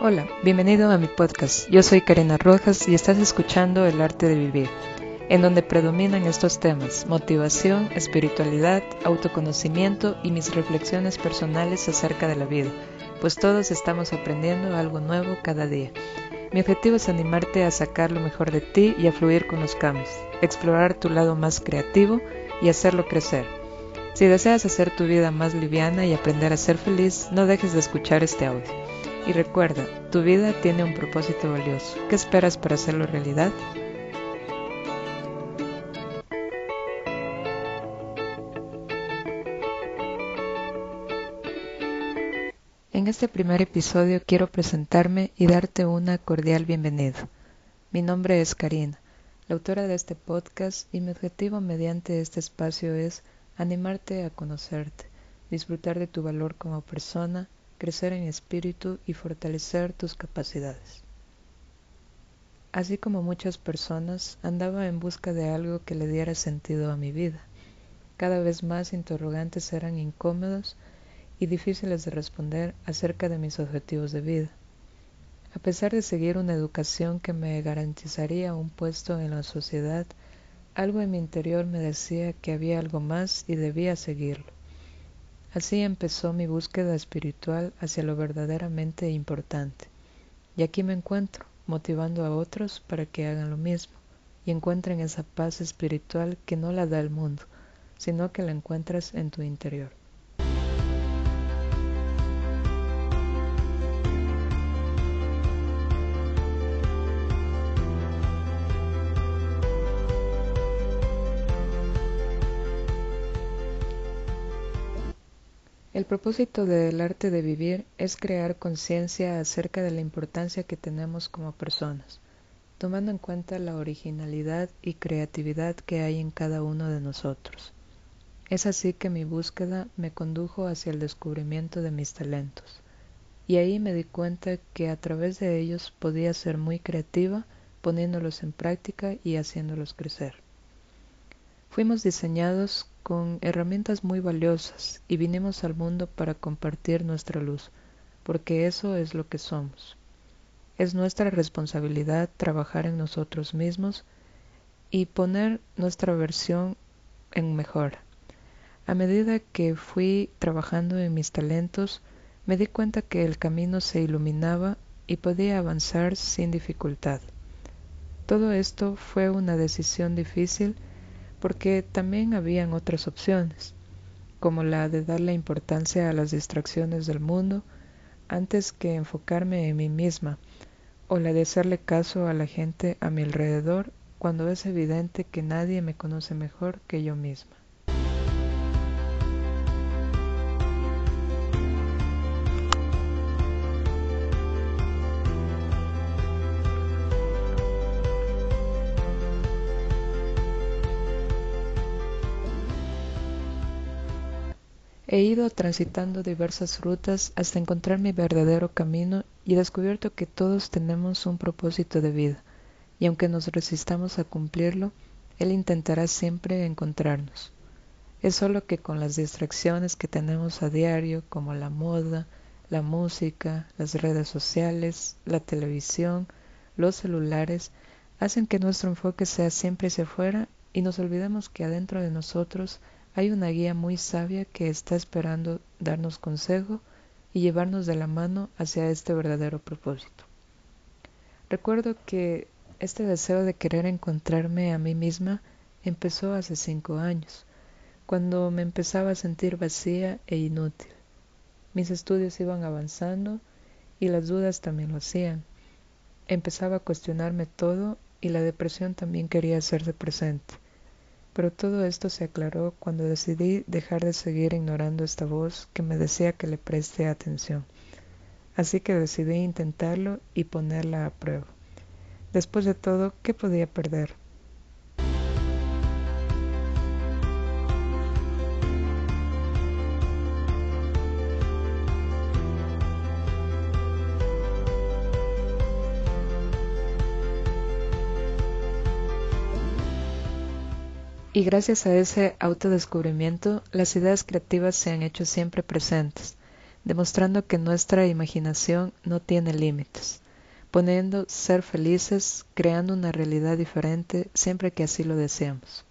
Hola, bienvenido a mi podcast. Yo soy Karina Rojas y estás escuchando El arte de vivir, en donde predominan estos temas, motivación, espiritualidad, autoconocimiento y mis reflexiones personales acerca de la vida, pues todos estamos aprendiendo algo nuevo cada día. Mi objetivo es animarte a sacar lo mejor de ti y a fluir con los cambios, explorar tu lado más creativo y hacerlo crecer. Si deseas hacer tu vida más liviana y aprender a ser feliz, no dejes de escuchar este audio. Y recuerda, tu vida tiene un propósito valioso. ¿Qué esperas para hacerlo realidad? En este primer episodio quiero presentarme y darte una cordial bienvenida. Mi nombre es Karina, la autora de este podcast y mi objetivo mediante este espacio es animarte a conocerte, disfrutar de tu valor como persona, crecer en espíritu y fortalecer tus capacidades. Así como muchas personas, andaba en busca de algo que le diera sentido a mi vida. Cada vez más interrogantes eran incómodos y difíciles de responder acerca de mis objetivos de vida. A pesar de seguir una educación que me garantizaría un puesto en la sociedad, algo en mi interior me decía que había algo más y debía seguirlo. Así empezó mi búsqueda espiritual hacia lo verdaderamente importante. Y aquí me encuentro, motivando a otros para que hagan lo mismo y encuentren esa paz espiritual que no la da el mundo, sino que la encuentras en tu interior. El propósito del arte de vivir es crear conciencia acerca de la importancia que tenemos como personas, tomando en cuenta la originalidad y creatividad que hay en cada uno de nosotros. Es así que mi búsqueda me condujo hacia el descubrimiento de mis talentos, y ahí me di cuenta que a través de ellos podía ser muy creativa poniéndolos en práctica y haciéndolos crecer. Fuimos diseñados con herramientas muy valiosas y vinimos al mundo para compartir nuestra luz, porque eso es lo que somos. Es nuestra responsabilidad trabajar en nosotros mismos y poner nuestra versión en mejora. A medida que fui trabajando en mis talentos, me di cuenta que el camino se iluminaba y podía avanzar sin dificultad. Todo esto fue una decisión difícil porque también habían otras opciones, como la de darle importancia a las distracciones del mundo antes que enfocarme en mí misma, o la de hacerle caso a la gente a mi alrededor cuando es evidente que nadie me conoce mejor que yo misma. He ido transitando diversas rutas hasta encontrar mi verdadero camino y he descubierto que todos tenemos un propósito de vida, y aunque nos resistamos a cumplirlo, Él intentará siempre encontrarnos. Es solo que con las distracciones que tenemos a diario, como la moda, la música, las redes sociales, la televisión, los celulares, hacen que nuestro enfoque sea siempre hacia afuera y nos olvidemos que adentro de nosotros hay una guía muy sabia que está esperando darnos consejo y llevarnos de la mano hacia este verdadero propósito. Recuerdo que este deseo de querer encontrarme a mí misma empezó hace cinco años, cuando me empezaba a sentir vacía e inútil. Mis estudios iban avanzando y las dudas también lo hacían. Empezaba a cuestionarme todo y la depresión también quería hacerse presente. Pero todo esto se aclaró cuando decidí dejar de seguir ignorando esta voz que me decía que le preste atención. Así que decidí intentarlo y ponerla a prueba. Después de todo, ¿qué podía perder? Y gracias a ese autodescubrimiento, las ideas creativas se han hecho siempre presentes. demostrando que nuestra imaginación no tiene límites, poniendo ser felices, creando una realidad diferente siempre que así lo deseamos.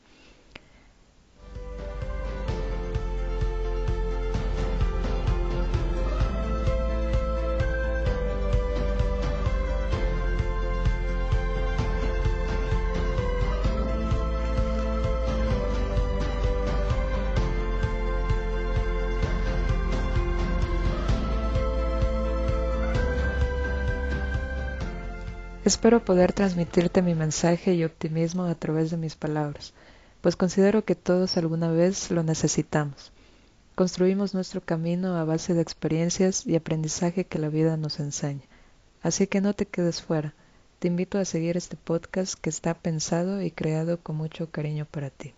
Espero poder transmitirte mi mensaje y optimismo a través de mis palabras, pues considero que todos alguna vez lo necesitamos. Construimos nuestro camino a base de experiencias y aprendizaje que la vida nos enseña. Así que no te quedes fuera. Te invito a seguir este podcast que está pensado y creado con mucho cariño para ti.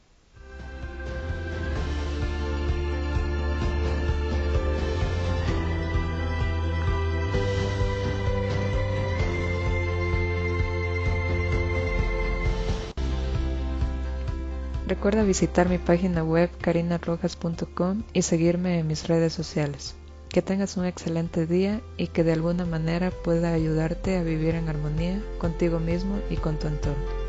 Recuerda visitar mi página web carinarrojas.com y seguirme en mis redes sociales. Que tengas un excelente día y que de alguna manera pueda ayudarte a vivir en armonía contigo mismo y con tu entorno.